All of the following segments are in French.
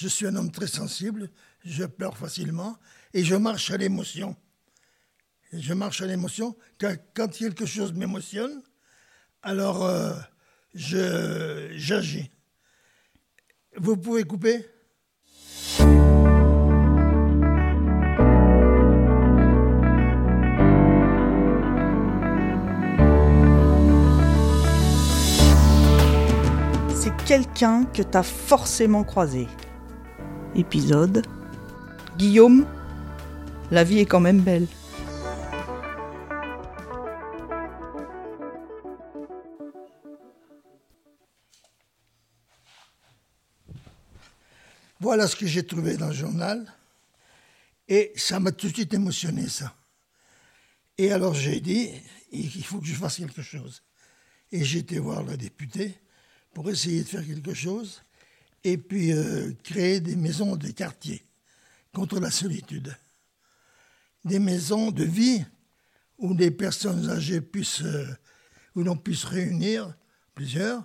Je suis un homme très sensible, je pleure facilement et je marche à l'émotion. Je marche à l'émotion. Quand, quand, quelque chose m'émotionne, alors euh, j'agis. Vous pouvez couper? C'est quelqu'un que t'as forcément croisé. Épisode Guillaume, la vie est quand même belle. Voilà ce que j'ai trouvé dans le journal. Et ça m'a tout de suite émotionné, ça. Et alors j'ai dit, il faut que je fasse quelque chose. Et j'ai été voir le député pour essayer de faire quelque chose et puis euh, créer des maisons de quartier contre la solitude. Des maisons de vie où des personnes âgées puissent, euh, où l'on puisse réunir plusieurs,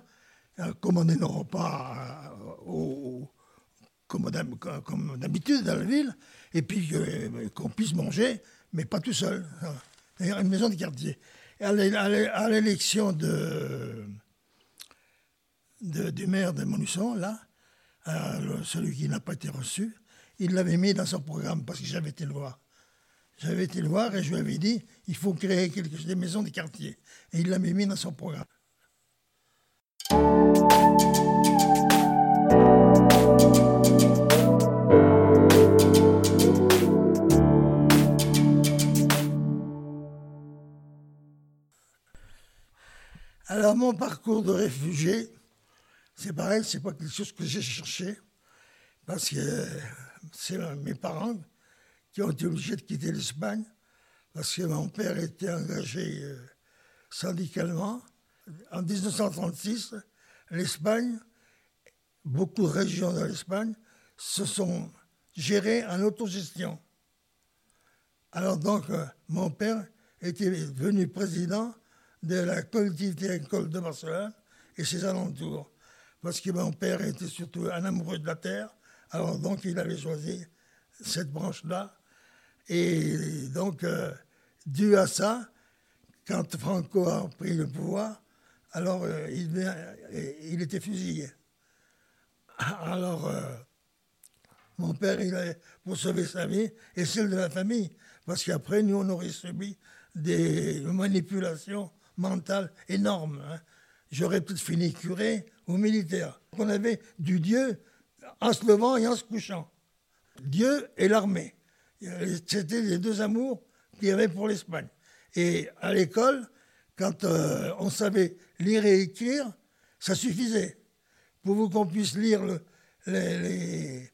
euh, commander nos repas comme d'habitude dans la ville, et puis qu'on puisse manger, mais pas tout seul. D'ailleurs, une maison de quartier. À l'élection de, du maire de Montluçon, là, celui qui n'a pas été reçu, il l'avait mis dans son programme parce que j'avais été le voir. J'avais été le voir et je lui avais dit il faut créer quelque, des maisons de quartier. Et il l'avait mis dans son programme. Alors mon parcours de réfugié, c'est pareil, c'est pas quelque chose que j'ai cherché, parce que c'est mes parents qui ont été obligés de quitter l'Espagne, parce que mon père était engagé euh, syndicalement. En 1936, l'Espagne, beaucoup de régions de l'Espagne, se sont gérées en autogestion. Alors donc, euh, mon père était devenu président de la collectivité agricole de Barcelone et ses alentours. Parce que mon père était surtout un amoureux de la terre, alors donc il avait choisi cette branche-là. Et donc, euh, dû à ça, quand Franco a pris le pouvoir, alors euh, il, était fusillé. Alors, euh, mon père, il a, pour sauver sa vie et celle de la famille, parce qu'après, nous, on aurait subi des manipulations mentale énorme. Hein. J'aurais peut-être fini curé ou militaire. On avait du Dieu en se levant et en se couchant. Dieu et l'armée. C'était les deux amours qu'il y avait pour l'Espagne. Et à l'école, quand euh, on savait lire et écrire, ça suffisait. Pour qu'on puisse lire les,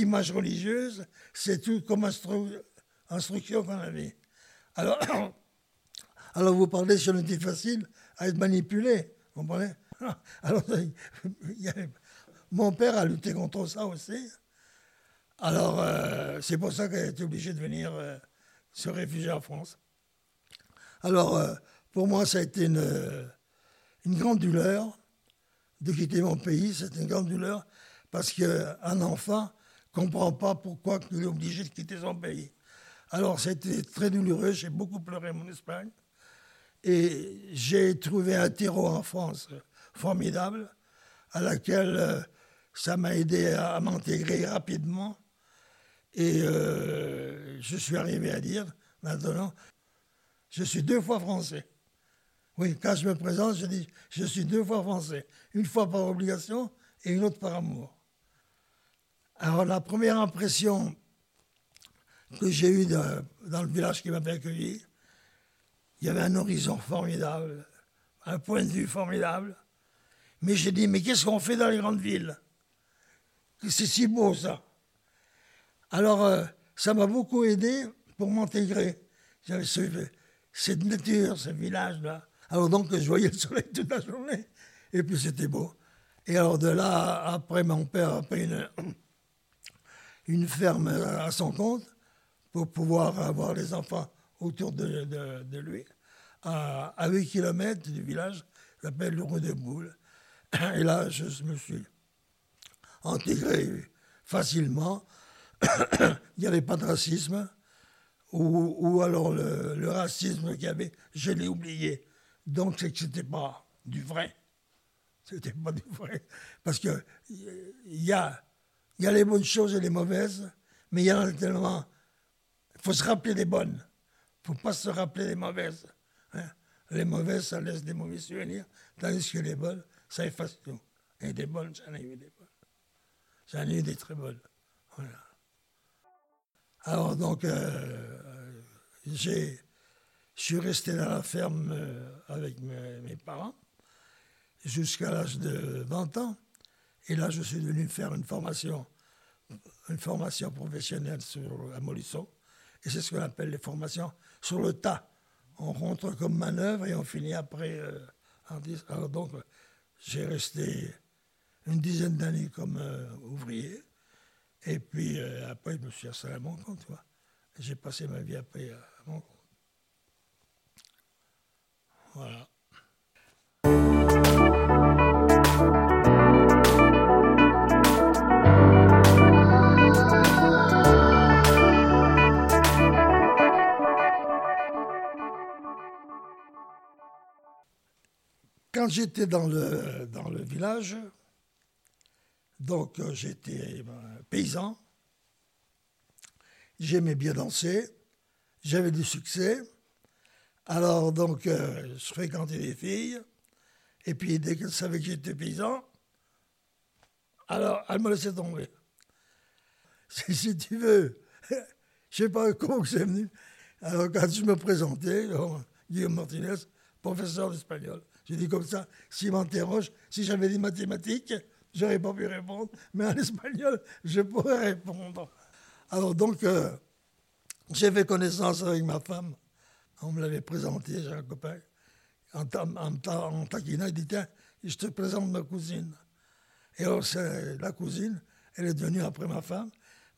images religieuses, c'est tout comme instruction qu'on avait. Alors, Alors vous parlez sur le facile à être manipulé, vous comprenez? Alors, mon père a lutté contre ça aussi. Alors, euh, c'est pour ça qu'il a été obligé de venir euh, se réfugier en France. Alors, euh, pour moi, ça a été une, grande douleur de quitter mon pays. C'est une grande douleur parce qu'un enfant ne comprend pas pourquoi il est obligé de quitter son pays. Alors, c'était très douloureux. J'ai beaucoup pleuré mon Espagne. Et j'ai trouvé un terreau en France formidable, à laquelle euh, ça m'a aidé à, m'intégrer rapidement. Et euh, je suis arrivé à dire, maintenant, je suis deux fois français. Oui, quand je me présente, je dis, je suis deux fois français. Une fois par obligation et une autre par amour. Alors la première impression que j'ai eue dans le village qui m'avait accueilli, il y avait un horizon formidable, un point de vue formidable. Mais j'ai dit, mais qu'est-ce qu'on fait dans les grandes villes? C'est si beau ça. Alors, euh, ça m'a beaucoup aidé pour m'intégrer. J'avais cette nature, ce village-là. Alors donc, je voyais le soleil toute la journée. Et puis c'était beau. Et alors de là, après, mon père a pris une, ferme à son compte pour pouvoir avoir les enfants autour de, lui, à, 8 km du village, s'appelle le Rue de Boule. Et là, je me suis intégré facilement. Il n'y avait pas de racisme. Ou, alors le, racisme qu'il y avait, je l'ai oublié. Donc c'est que c'était pas du vrai. C'était pas du vrai. Parce que il y a, y a les bonnes choses et les mauvaises, mais il y en a tellement. Il faut se rappeler des bonnes. Il ne faut pas se rappeler des mauvaises. hein. Les mauvaises, ça laisse des mauvais souvenirs, tandis que les bonnes, ça efface tout. Et des bonnes, j'en ai eu des bonnes. J'en ai eu des très bonnes. Voilà. Alors donc, euh, je suis resté dans la ferme euh, avec mes, parents jusqu'à l'âge de 20 ans. Et là, je suis venu faire une formation, une formation professionnelle sur, à Molisson. Et c'est ce qu'on appelle les formations sur le tas. On rentre comme manœuvre et on finit après. euh, en alors donc, j'ai resté une dizaine d'années comme euh, ouvrier. Et puis euh, après, je me suis installé à mon compte. J'ai passé ma vie après à mon compte. Voilà. Quand j'étais dans le, dans le village, donc euh, j'étais ben, paysan, j'aimais bien danser, j'avais du succès. Alors donc euh, je fréquentais des filles, et puis dès qu'elles savaient que j'étais paysan, alors elles me laissaient tomber. Si, tu veux, je sais pas comment c'est venu. Alors quand je me présentais, Guillaume Martinez, professeur d'espagnol, j'ai dit comme ça, s'il m'interroge, si j'avais des mathématiques, j'aurais pas pu répondre, mais en espagnol, je pourrais répondre. Alors donc, euh, j'ai fait connaissance avec ma femme. On me l'avait présenté, j'ai un copain. En, ta- il dit Tiens, je te présente ma cousine. Et alors, la cousine, elle est devenue après ma femme.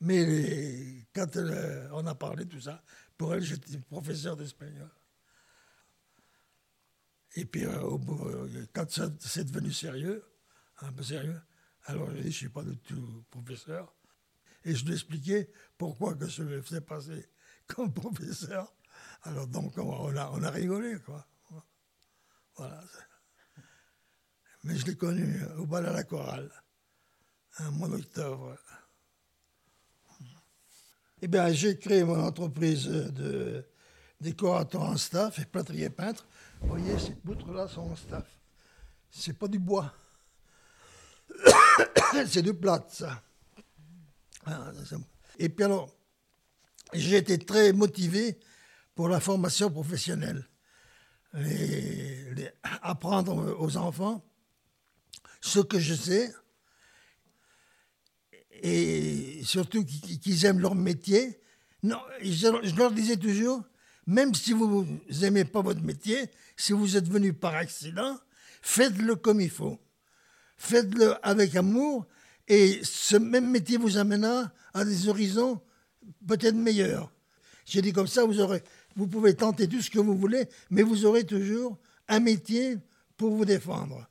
Mais quand elle, euh, on a parlé tout ça, pour elle, j'étais professeur d'espagnol. Et puis, euh, au bout, euh, quand c'est devenu sérieux, un peu sérieux, alors j'ai dit, je ne suis pas du tout professeur. Et je lui ai expliqué pourquoi que je me faisais passer comme professeur. Alors donc, on on a, on a rigolé, quoi. Voilà. Mais je l'ai connu au bal à la chorale, un mois d'octobre. Eh bien, j'ai créé mon entreprise de décorateur en staff et plâtrier peintre. Vous voyez, ces poutres-là sont en staff. C'est pas du bois. c'est du plâtre, ça. Ah, Et puis alors, j'ai été très motivé pour la formation professionnelle. Apprendre aux enfants ce que je sais et surtout qu'ils aiment leur métier. Non, je leur disais toujours, même si vous n'aimez pas votre métier, si vous êtes venu par accident, faites-le comme il faut. Faites-le avec amour et ce même métier vous amènera à des horizons peut-être meilleurs. J'ai dit comme ça, vous, aurez, vous pouvez tenter tout ce que vous voulez, mais vous aurez toujours un métier pour vous défendre.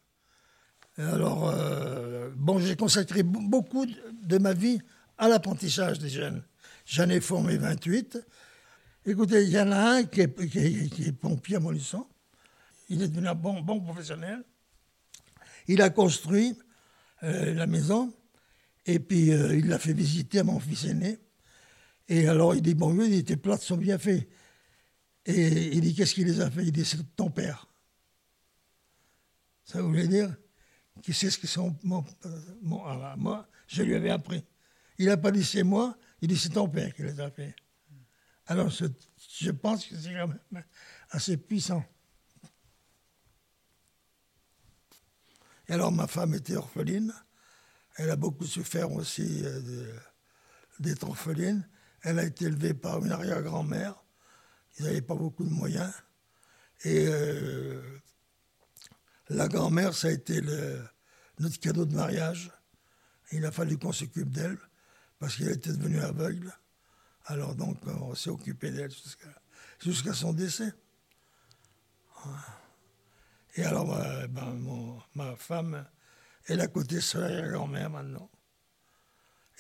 Alors, euh, bon, j'ai consacré beaucoup de ma vie à l'apprentissage des jeunes. J'en ai formé 28. Écoutez, il y en a un qui est, pompier à Molisson. Il est devenu un bon, professionnel. Il a construit euh, la maison et puis euh, il l'a fait visiter à mon fils aîné. Et alors il dit, bon, oui, il était plates sont bien faits. Et il dit, qu'est-ce qu'il les a fait? Il dit, c'est ton père. Ça voulait dire qui sait ce que sont moi, je lui avais appris. Il n'a pas dit c'est moi, il dit c'est ton père qui les a fait. Alors je, pense que c'est quand même assez puissant. Et alors ma femme était orpheline, elle a beaucoup souffert aussi euh, d'être orpheline. Elle a été élevée par une arrière-grand-mère, ils n'avaient pas beaucoup de moyens. Et euh, la grand-mère, ça a été notre cadeau de mariage. Il a fallu qu'on s'occupe d'elle parce qu'elle était devenue aveugle. Alors donc, on s'est occupé d'elle jusqu'à son décès. Et alors, euh, ben, mon- ma femme, elle a côté sa grand-mère maintenant.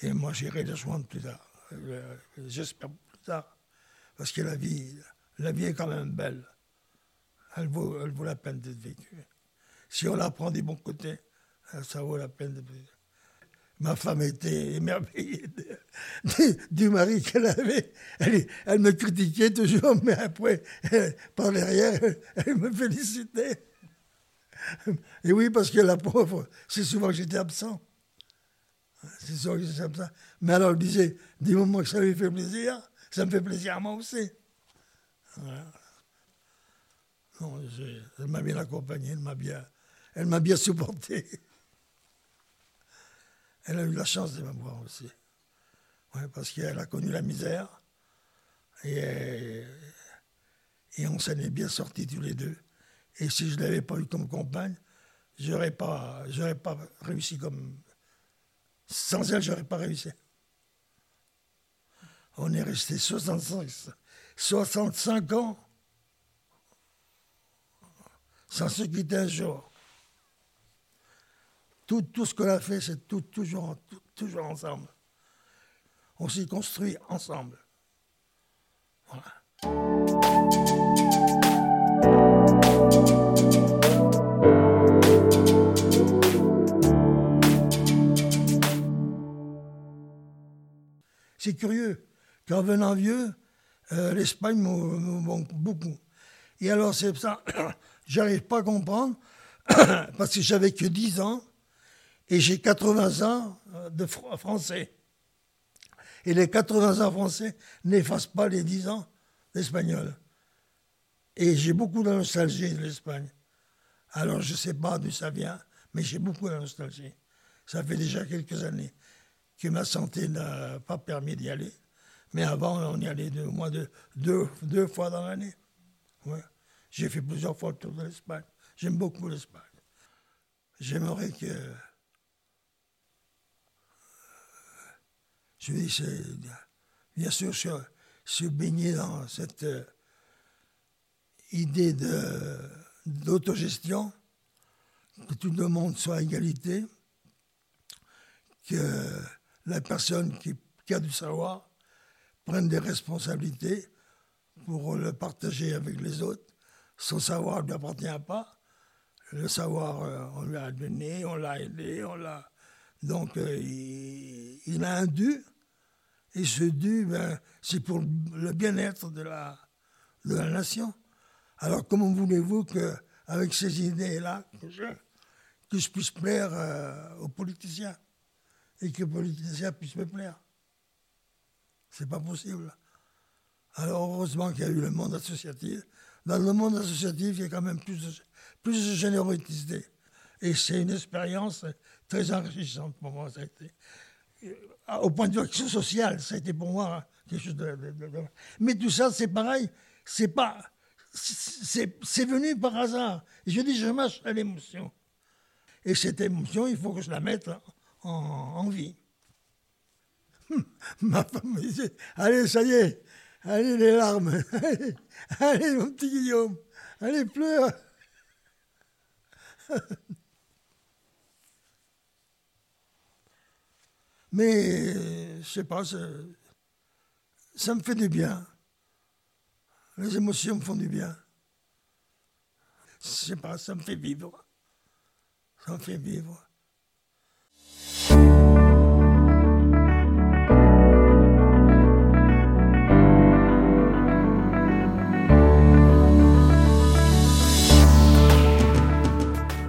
Et moi, j'irai les rejoindre plus tard. Euh, j'espère plus tard. Parce que la vie, la vie est quand même belle. Elle vaut, elle vaut la peine d'être vécue. Si on la prend des bons côtés, euh, ça vaut la peine de Ma femme était émerveillée du, mari qu'elle avait. Elle, me critiquait toujours, mais après, par derrière, elle me félicitait. Et oui, parce que la pauvre, c'est souvent que j'étais absent. C'est souvent que j'étais absent. Mais alors, elle disait, du moment que ça lui fait plaisir, ça me fait plaisir à moi aussi. Non, elle m'a bien accompagné, elle m'a bien, elle m'a bien supporté. Elle a eu la chance de m'avoir aussi. Ouais, parce qu'elle a connu la misère. Et, et on s'en est bien sortis tous les deux. Et si je ne l'avais pas eu comme compagne, je n'aurais pas, pas réussi comme. Sans elle, je n'aurais pas réussi. On est resté 65, 65 ans sans se quitter un jour. Tout, tout ce qu'on a fait, c'est tout, toujours, toujours ensemble. On s'y construit ensemble. Voilà. C'est curieux qu'en venant vieux, euh, l'Espagne me manque beaucoup. Et alors, c'est ça, j'arrive pas à comprendre, parce que j'avais que 10 ans, et j'ai 80 ans euh, de français. Et les 80 ans français n'effacent pas les 10 ans d'espagnol. Et j'ai beaucoup de nostalgie de l'Espagne. Alors, je ne sais pas d'où ça vient, mais j'ai beaucoup de nostalgie. Ça fait déjà quelques années que ma santé n'a pas permis d'y aller. Mais avant, on y allait au moins de, deux, fois dans l'année. J'ai fait plusieurs fois le tour de l'Espagne. J'aime beaucoup l'Espagne. J'aimerais que. Je dis, bien sûr, se, se baigner dans cette euh, idée d'autogestion, que tout le monde soit à égalité, que la personne qui, a du savoir prenne des responsabilités pour le partager avec les autres. Son savoir ne lui appartient pas. Le savoir, euh, on lui a donné, on l'a aidé, on l'a. Donc, euh, il, a un dû. Et ce dû, ben, c'est pour le bien-être de la, de la nation. Alors, comment voulez-vous qu'avec ces idées-là, que je, puisse plaire euh, aux politiciens et que les politiciens puissent me plaire? C'est pas possible. Alors heureusement qu'il y a eu le monde associatif. Dans le monde associatif, il y a quand même plus de, plus de générosité. Et c'est une expérience très enrichissante pour moi. Ça a été, euh, au point de vue action sociale, ça a été pour moi quelque chose de. Mais tout ça, c'est pareil. C'est pas. C'est venu par hasard. Je dis, je marche à l'émotion. Et cette émotion, il faut que je la mette en, vie. Ma femme me disait Allez, ça y est, allez les larmes, allez, mon petit Guillaume, allez, pleure. Mais je sais pas, ça, me fait du bien. Les émotions me font du bien. Je sais pas, ça me fait vivre. Ça me fait vivre.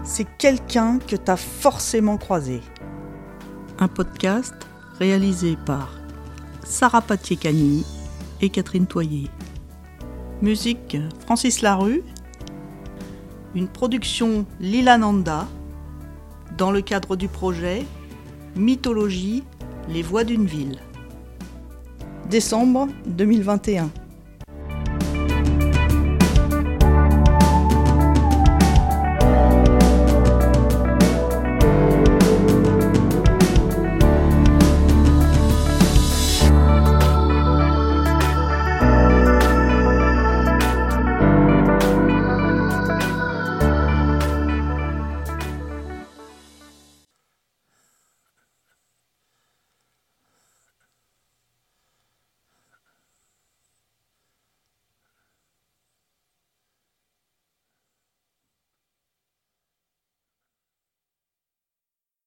c'est quelqu'un que tu as forcément croisé. Un podcast réalisé par Sarah Patier-Cagny et Catherine Toyer. Musique Francis Larue. Une production Lilananda dans le cadre du projet Mythologie, les voix d'une ville. Décembre 2021.